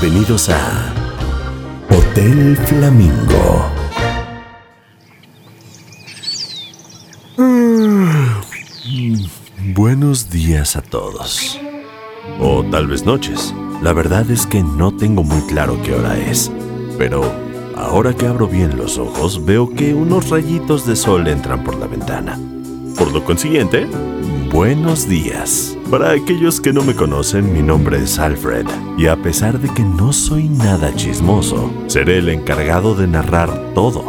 Bienvenidos a Hotel Flamingo. Mm, buenos días a todos. O tal vez noches. La verdad es que no tengo muy claro qué hora es. Pero ahora que abro bien los ojos veo que unos rayitos de sol entran por la ventana. Por lo consiguiente, buenos días. Para aquellos que no me conocen, mi nombre es Alfred, y a pesar de que no soy nada chismoso, seré el encargado de narrar todo,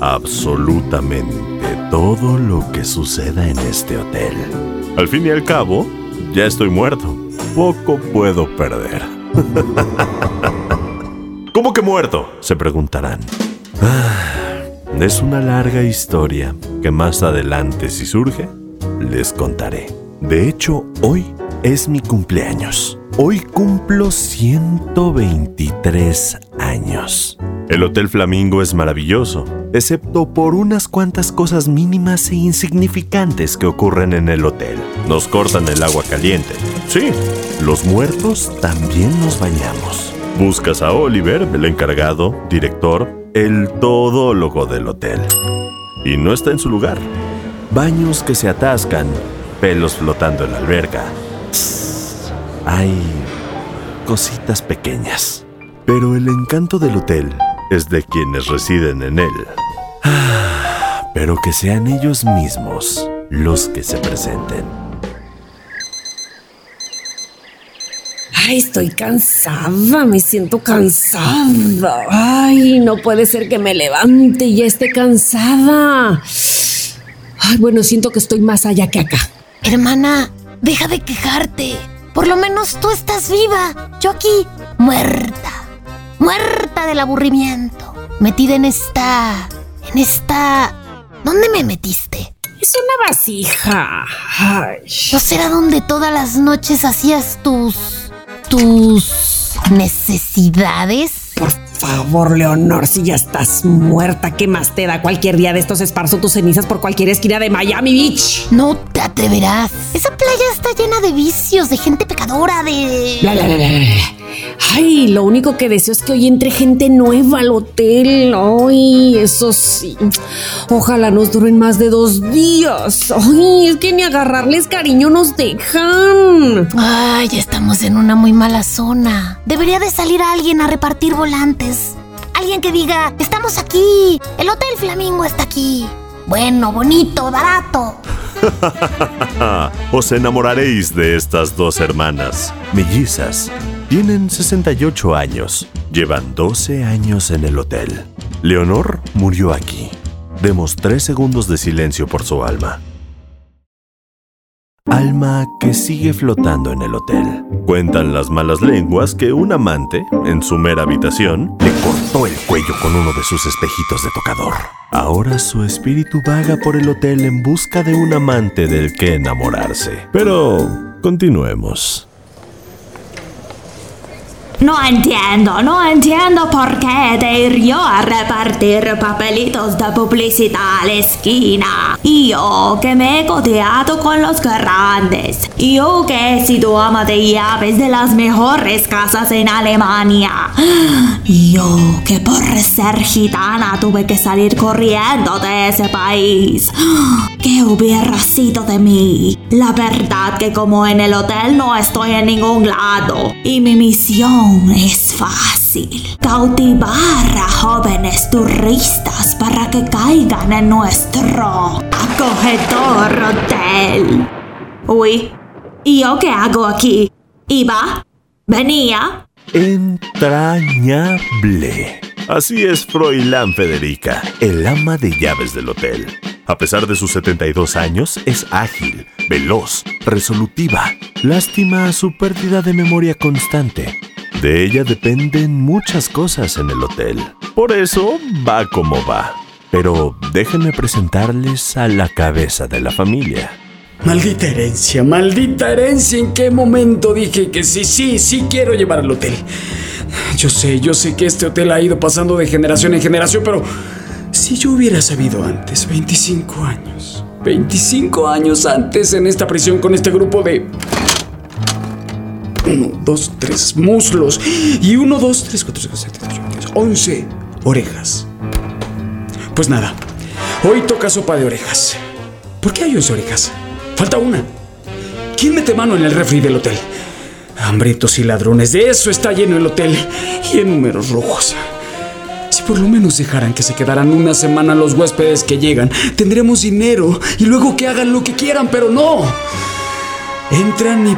absolutamente todo lo que suceda en este hotel. Al fin y al cabo, ya estoy muerto. Poco puedo perder. ¿Cómo que muerto? Se preguntarán. Ah, es una larga historia que más adelante, si surge, les contaré. De hecho, hoy es mi cumpleaños. Hoy cumplo 123 años. El Hotel Flamingo es maravilloso, excepto por unas cuantas cosas mínimas e insignificantes que ocurren en el hotel. Nos cortan el agua caliente. Sí, los muertos también nos bañamos. Buscas a Oliver, el encargado, director, el todólogo del hotel. Y no está en su lugar. Baños que se atascan, pelos flotando en la alberca. hay cositas pequeñas. Pero el encanto del hotel es de quienes residen en él. pero que sean ellos mismos los que se presenten. Ay, estoy cansada, me siento cansada. Ay, no puede ser que me levante y ya esté cansada. Ay, bueno, siento que estoy más allá que acá. Hermana, deja de quejarte. Por lo menos tú estás viva. Yo aquí, muerta. Muerta del aburrimiento. Metida en esta... En esta... ¿Dónde me metiste? Es una vasija. Ay. ¿No será donde todas las noches hacías tus... tus... necesidades? Por favor, Leonor, si ya estás muerta, ¿qué más te da? Cualquier día de estos esparzo tus cenizas por cualquier esquina de Miami Beach. No te atreverás. Esa playa está llena de vicios, de gente pecadora, de... Bla, bla, bla. Ay, lo único que deseo es que hoy entre gente nueva al hotel. Ay, eso sí. Ojalá nos duren más de dos días. Ay, es que ni agarrarles cariño nos dejan. Ay, estamos en una muy mala zona. Debería de salir alguien a repartir volantes. Alguien que diga, estamos aquí. El Hotel Flamingo está aquí. Bueno, bonito, barato. Os enamoraréis de estas dos hermanas, mellizas. Tienen 68 años, llevan 12 años en el hotel. Leonor murió aquí. Demos tres segundos de silencio por su alma. Alma que sigue flotando en el hotel. Cuentan las malas lenguas que un amante, en su mera habitación, le cortó el cuello con uno de sus espejitos de tocador. Ahora su espíritu vaga por el hotel en busca de un amante del que enamorarse. Pero continuemos. No entiendo, no entiendo por qué ir yo a repartir papelitos de publicidad a la esquina. Yo que me he codeado con los grandes. Yo que he sido ama de llaves de las mejores casas en Alemania. Yo que por ser gitana tuve que salir corriendo de ese país. ¿Qué hubiera sido de mí? La verdad que como en el hotel no estoy en ningún lado. Y mi misión es fácil. Cautivar a jóvenes turistas para que caigan en nuestro acogedor hotel. Uy, ¿y yo qué hago aquí? ¿Iba? ¿Venía? Entrañable. Así es Froilán Federica, el ama de llaves del hotel. A pesar de sus 72 años, es ágil, veloz, resolutiva. Lástima su pérdida de memoria constante. De ella dependen muchas cosas en el hotel. Por eso va como va. Pero déjenme presentarles a la cabeza de la familia. Maldita herencia, maldita herencia. ¿En qué momento dije que sí, sí, sí quiero llevar al hotel? Yo sé, yo sé que este hotel ha ido pasando de generación en generación, pero si yo hubiera sabido antes, 25 años, 25 años antes en esta prisión con este grupo de Uno, dos, tres muslos. Y uno, dos, tres, cuatro, cinco, seis, siete, ocho, nueve, once orejas. Pues nada, hoy toca sopa de orejas. ¿Por qué hay once orejas? Falta una. ¿Quién mete mano en el refri del hotel? Hambrientos y ladrones, de eso está lleno el hotel. Y en números rojos. Si por lo menos dejaran que se quedaran una semana los huéspedes que llegan, tendremos dinero y luego que hagan lo que quieran, pero no. Entran y...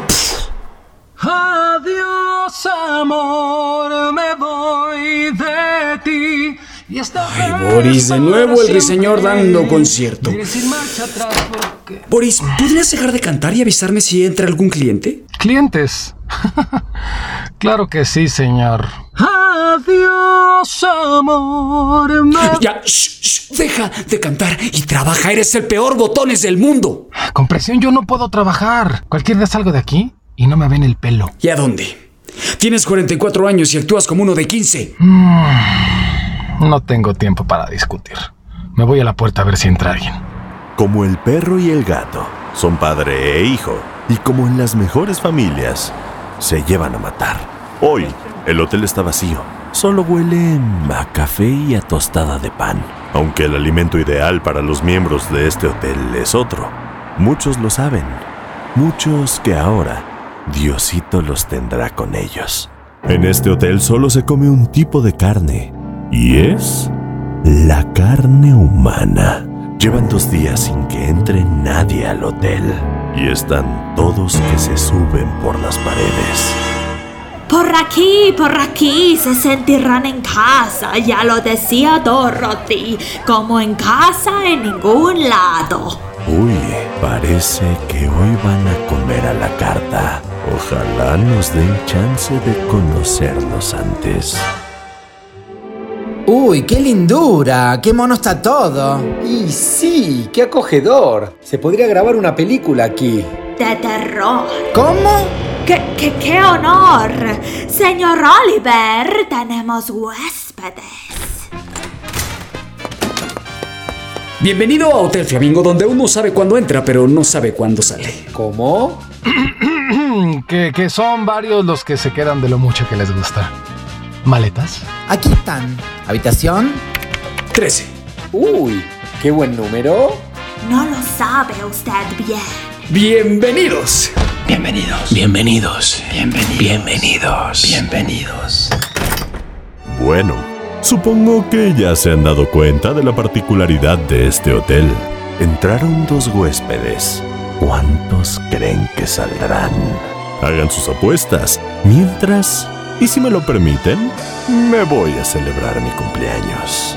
Adiós, amor, me voy de ti. Y esta Ay, Boris, de nuevo el siempre. dando concierto. Porque- Boris, ¿podrías dejar de cantar y avisarme si entra algún cliente? ¿Clientes? claro que sí, señor. Adiós, amor, me... Ya, shh, shh, deja de cantar y trabaja. Eres el peor botones del mundo. Con presión yo no puedo trabajar. Cualquier día salgo de aquí y no me ven el pelo. ¿Y a dónde? Tienes 44 años y actúas como uno de 15. No tengo tiempo para discutir. Me voy a la puerta a ver si entra alguien. Como el perro y el gato, son padre e hijo, y como en las mejores familias, se llevan a matar. Hoy, el hotel está vacío, solo huele a café y a tostada de pan, aunque el alimento ideal para los miembros de este hotel es otro. Muchos lo saben, muchos que ahora Diosito los tendrá con ellos. En este hotel solo se come un tipo de carne, y es la carne humana. Llevan dos días sin que entre nadie al hotel. Y están todos que se suben por las paredes. Por aquí, por aquí se sentirán en casa, ya lo decía Dorothy, como en casa en ningún lado. Uy, parece que hoy van a comer a la carta. Ojalá nos den chance de conocernos antes. Uy, qué lindura, qué mono está todo. Y sí, qué acogedor. Se podría grabar una película aquí. De terror. ¿Cómo? ¡Qué, qué, qué honor! Señor Oliver, tenemos huéspedes. Bienvenido a Hotel Flamingo, donde uno sabe cuándo entra, pero no sabe cuándo sale. ¿Cómo? que, que son varios los que se quedan de lo mucho que les gusta. ¿Maletas? Aquí están. Habitación. 13. Uy, qué buen número. No lo sabe usted bien. Bienvenidos. Bienvenidos. Bienvenidos. Bienvenidos. Bienvenidos. Bienvenidos. Bueno, supongo que ya se han dado cuenta de la particularidad de este hotel. Entraron dos huéspedes. ¿Cuántos creen que saldrán? Hagan sus apuestas. Mientras, y si me lo permiten, me voy a celebrar mi cumpleaños.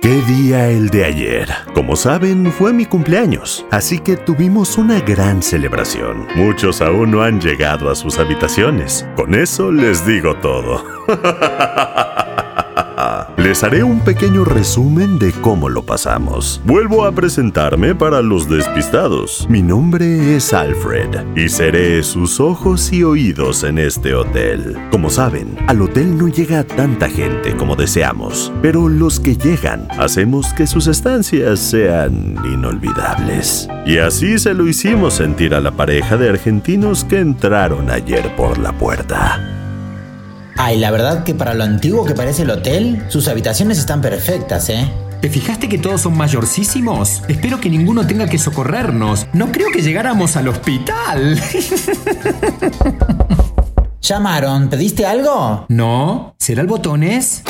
¿Qué día el de ayer? Como saben, fue mi cumpleaños, así que tuvimos una gran celebración. Muchos aún no han llegado a sus habitaciones. Con eso les digo todo. Les haré un pequeño resumen de cómo lo pasamos. Vuelvo a presentarme para los despistados. Mi nombre es Alfred y seré sus ojos y oídos en este hotel. Como saben, al hotel no llega tanta gente como deseamos, pero los que llegan hacemos que sus estancias sean inolvidables. Y así se lo hicimos sentir a la pareja de argentinos que entraron ayer por la puerta. Ay, la verdad que para lo antiguo que parece el hotel, sus habitaciones están perfectas, ¿eh? ¿Te fijaste que todos son mayorcísimos? Espero que ninguno tenga que socorrernos. No creo que llegáramos al hospital. Llamaron, ¿pediste algo? ¿No? ¿Será el botones?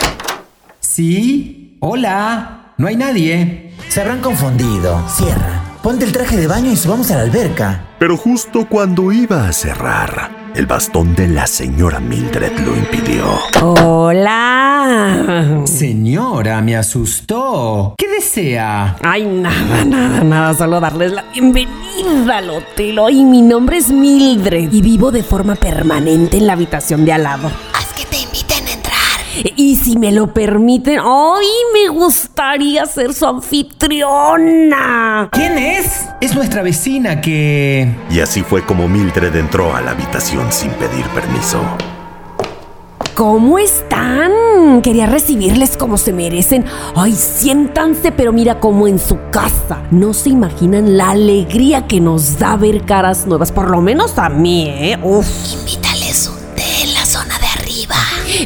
Sí. Hola. No hay nadie. Se habrán confundido. Cierra. Ponte el traje de baño y subamos a la alberca. Pero justo cuando iba a cerrar, el bastón de la señora Mildred lo impidió. Hola. Señora, me asustó. ¿Qué desea? Ay, nada, nada, nada, solo darles la bienvenida al hotel. Ay, mi nombre es Mildred y vivo de forma permanente en la habitación de al lado. Haz que te inviten a entrar. Y si me lo permiten, ay, me gustaría ser su anfitriona. ¿Quién es? Es nuestra vecina que... Y así fue como Mildred entró a la habitación sin pedir permiso. ¿Cómo están? Quería recibirles como se merecen. Ay, siéntanse, pero mira como en su casa. No se imaginan la alegría que nos da ver caras nuevas, por lo menos a mí, ¿eh? Uf. Invita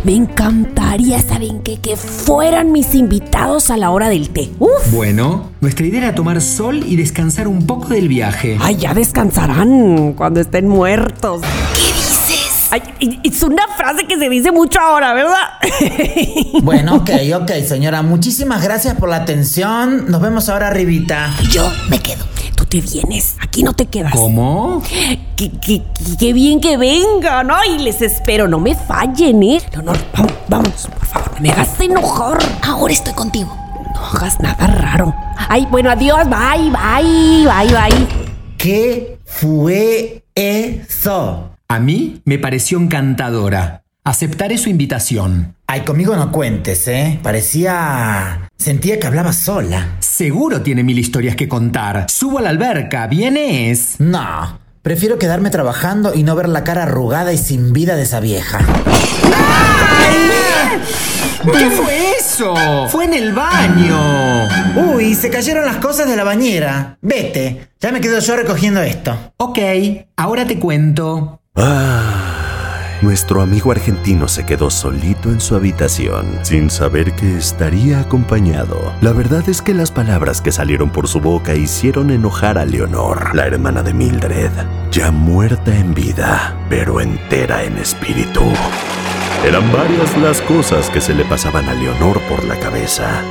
Me encantaría, ¿saben qué? Que fueran mis invitados a la hora del té. Uf. Bueno, nuestra idea era tomar sol y descansar un poco del viaje. Ay, ya descansarán cuando estén muertos. ¿Qué dices? Ay, es una frase que se dice mucho ahora, ¿verdad? Bueno, ok, ok, señora. Muchísimas gracias por la atención. Nos vemos ahora arribita. Yo me quedo. Vienes, aquí no te quedas. ¿Cómo? Qué, qué- qué- qué bien que vengan. Ay, les espero, no me fallen, ¿eh? Leonor, vamos, vamos, por favor, no me hagas enojar. Ahora estoy contigo. No hagas nada raro. Ay, bueno, adiós, bye, bye, bye, bye. ¿Qué fue eso? A mí me pareció encantadora. Aceptaré su invitación. Ay, conmigo no cuentes, ¿eh? Parecía... Sentía que hablaba sola. Seguro tiene mil historias que contar. Subo a la alberca, ¿vienes? No, prefiero quedarme trabajando y no ver la cara arrugada y sin vida de esa vieja. ¿Qué fue eso? Fue en el baño. Uy, se cayeron las cosas de la bañera. Vete, ya me quedo yo recogiendo esto. Ok, ahora te cuento. Nuestro amigo argentino se quedó solito en su habitación, sin saber que estaría acompañado. La verdad es que las palabras que salieron por su boca hicieron enojar a Leonor, la hermana de Mildred, ya muerta en vida, pero entera en espíritu. Eran varias las cosas que se le pasaban a Leonor por la cabeza.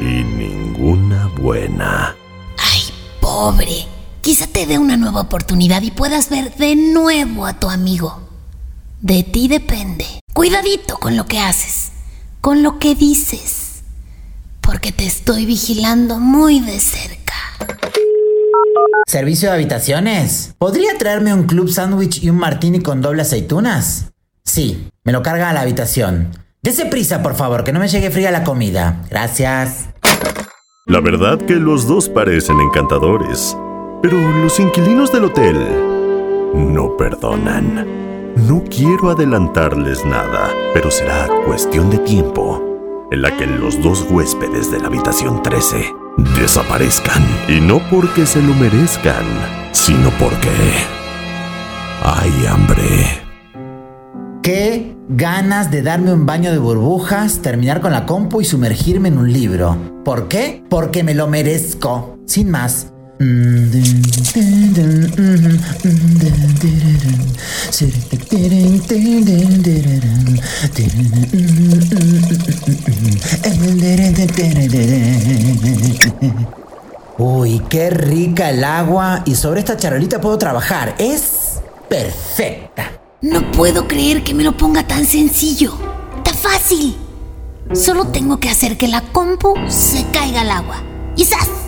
Y ninguna buena. Ay, pobre. Quizá te dé una nueva oportunidad y puedas ver de nuevo a tu amigo. De ti depende. Cuidadito con lo que haces, con lo que dices, porque te estoy vigilando muy de cerca. ¿Servicio de habitaciones? ¿Podría traerme un club sándwich y un martini con doble aceitunas? Sí, me lo carga a la habitación. Dese prisa, por favor, que no me llegue fría la comida. Gracias. La verdad que los dos parecen encantadores, pero los inquilinos del hotel no perdonan. No quiero adelantarles nada, pero será cuestión de tiempo en la que los dos huéspedes de la habitación 13 desaparezcan. Y no porque se lo merezcan, sino porque hay hambre. Qué ganas de darme un baño de burbujas, terminar con la compu y sumergirme en un libro. ¿Por qué? Porque me lo merezco. Sin más. Uy, qué rica el agua y sobre esta charolita puedo trabajar. Es perfecta. No puedo creer que me lo ponga tan sencillo. Está fácil. Solo tengo que hacer que la compu se caiga al agua. Y ¡zas!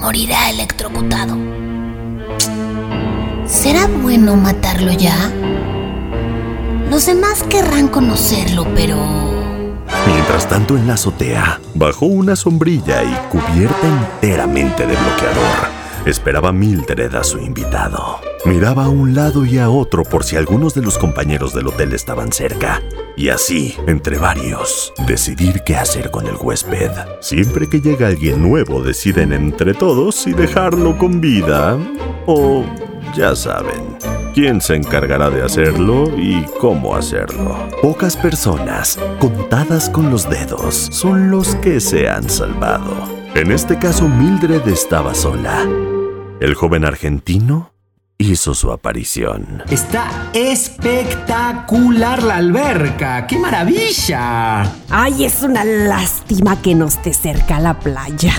Morirá electrocutado. ¿Será bueno matarlo ya? Los demás querrán conocerlo, pero... Mientras tanto, en la azotea, bajo una sombrilla y cubierta enteramente de bloqueador, esperaba Mildred a su invitado. Miraba a un lado y a otro por si algunos de los compañeros del hotel estaban cerca. Y así, entre varios, decidir qué hacer con el huésped. Siempre que llega alguien nuevo, deciden entre todos si dejarlo con vida o, ya saben, quién se encargará de hacerlo y cómo hacerlo. Pocas personas, contadas con los dedos, son los que se han salvado. En este caso, Mildred estaba sola. El joven argentino hizo su aparición. Está espectacular la alberca. ¡Qué maravilla! Ay, es una lástima que no esté cerca a la playa.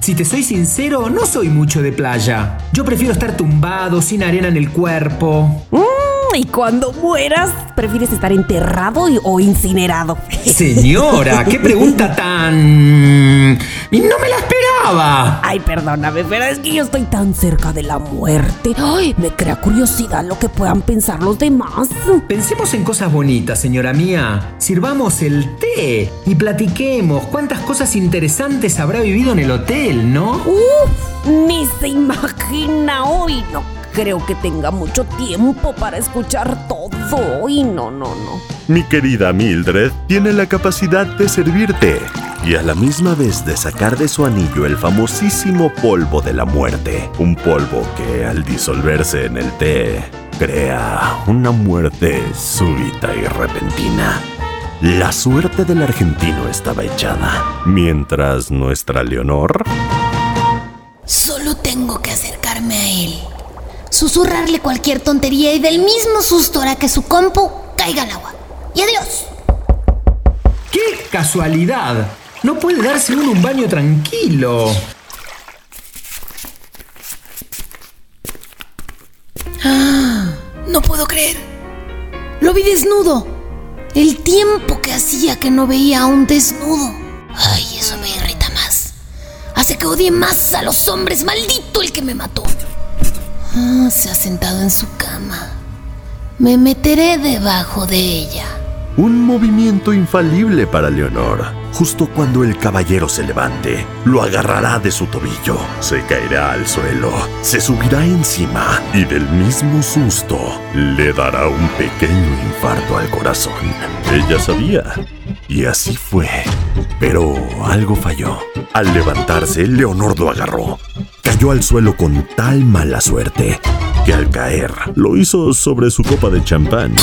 Si te soy sincero, no soy mucho de playa. Yo prefiero estar tumbado, sin arena en el cuerpo. Mm, y cuando mueras, prefieres estar enterrado y- o incinerado. Señora, qué pregunta tan... Y no me la esperaba. Ay, perdóname, pero es que yo estoy tan cerca de la muerte. Ay, me crea curiosidad lo que puedan pensar los demás. Pensemos en cosas bonitas, señora mía. Sirvamos el té y platiquemos cuántas cosas interesantes habrá vivido en el hotel, ¿no? Uf, ni se imagina hoy. No creo que tenga mucho tiempo para escuchar todo. Y no, no, no. Mi querida Mildred tiene la capacidad de servirte y a la misma vez de sacar de su anillo el famosísimo polvo de la muerte. Un polvo que al disolverse en el té crea, una muerte súbita y repentina. La suerte del argentino estaba echada, mientras nuestra Leonor... Solo tengo que acercarme a él, susurrarle cualquier tontería y del mismo susto hará que su compu caiga al agua. Y adiós. ¡Qué casualidad! No puede darse uno un baño tranquilo. No puedo creer. Lo vi desnudo. El tiempo que hacía que no veía a un desnudo. Ay, eso me irrita más. Hace que odie más a los hombres. Maldito el que me mató. Ah, se ha sentado en su cama. Me meteré debajo de ella. Un movimiento infalible para Leonor. Justo cuando el caballero se levante, lo agarrará de su tobillo, se caerá al suelo, se subirá encima y del mismo susto le dará un pequeño infarto al corazón. Ella sabía. Y así fue. Pero algo falló. Al levantarse, Leonor lo agarró. Cayó al suelo con tal mala suerte que al caer lo hizo sobre su copa de champán,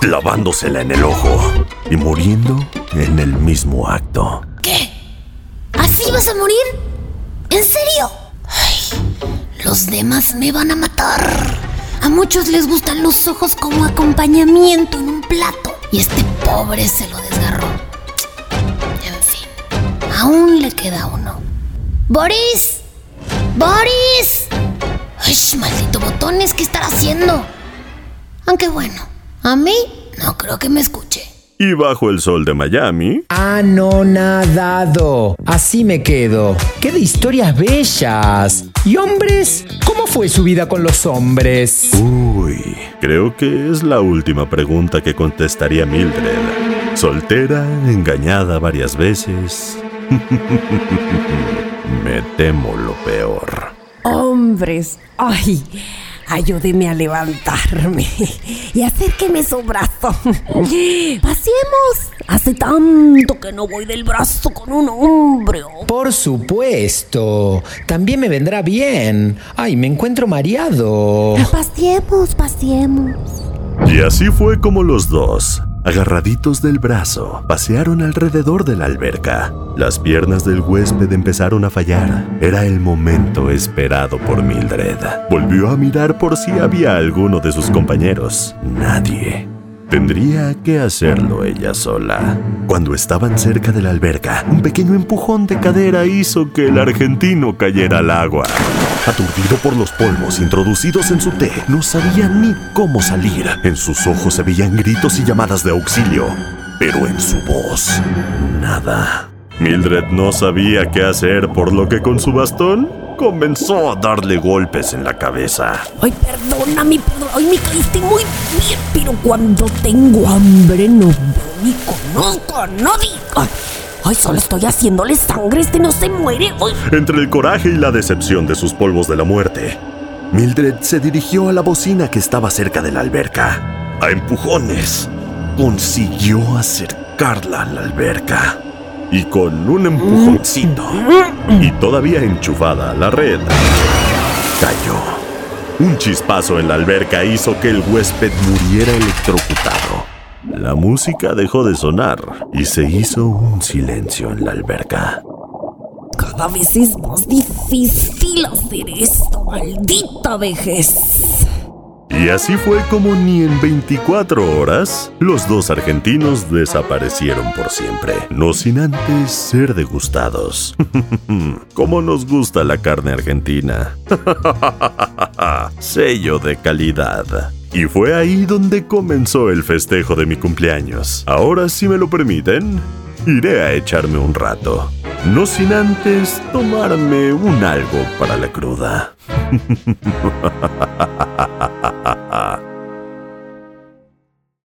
clavándosela en el ojo y muriendo en el mismo acto. ¿Qué? ¿Así vas a morir? ¿En serio? Los demás me van a matar. A muchos les gustan los ojos como acompañamiento en un plato. Y este pobre se lo desgarró. En fin, aún le queda uno. ¡Boris! ¡Boris! ¡Ay, maldito botones! ¿Qué estará haciendo? Aunque bueno, a mí no creo que me escuche. Y bajo el sol de Miami, Anonadado. Así me quedo. ¡Qué de historias bellas! ¿Y hombres? ¿Cómo fue su vida con los hombres? uy, creo que es la última pregunta que contestaría Mildred. Soltera, engañada varias veces. Me temo lo peor. Hombres, ay, ayúdeme a levantarme y acérqueme su brazo. Pasemos. Hace tanto que no voy del brazo con un hombre. Por supuesto. También me vendrá bien. Ay, me encuentro mareado. Paseemos, paseemos. Y así fue como los dos, agarraditos del brazo, pasearon alrededor de la alberca. Las piernas del huésped empezaron a fallar. Era el momento esperado por Mildred. Volvió a mirar por si había alguno de sus compañeros. Nadie. Tendría que hacerlo ella sola. Cuando estaban cerca de la alberca, un pequeño empujón de cadera hizo que el argentino cayera al agua. Aturdido por los polvos introducidos en su té, no sabía ni cómo salir. En sus ojos se veían gritos y llamadas de auxilio, pero en su voz, nada. Mildred no sabía qué hacer, por lo que con su bastón comenzó a darle golpes en la cabeza. Ay, perdóname, perdón. Ay, me caíste muy bien, pero cuando tengo hambre no veo ni conozco a nadie. Ay, ay, solo estoy haciéndole sangre. Este no se muere. Ay, Entre el coraje y la decepción de sus polvos de la muerte, Mildred se dirigió a la bocina que estaba cerca de la alberca. A empujones, consiguió acercarla a la alberca. Y con un empujoncito, y todavía enchufada la red, cayó. Un chispazo en la alberca hizo que el huésped muriera electrocutado. La música dejó de sonar y se hizo un silencio en la alberca. cada vez es más difícil hacer esto. Maldita vejez. Y así fue como ni en 24 horas los dos argentinos desaparecieron por siempre, no sin antes ser degustados. Como nos gusta la carne argentina. Sello de calidad. Y fue ahí donde comenzó el festejo de mi cumpleaños. Ahora, si me lo permiten, iré a echarme un rato. No sin antes tomarme un algo para la cruda.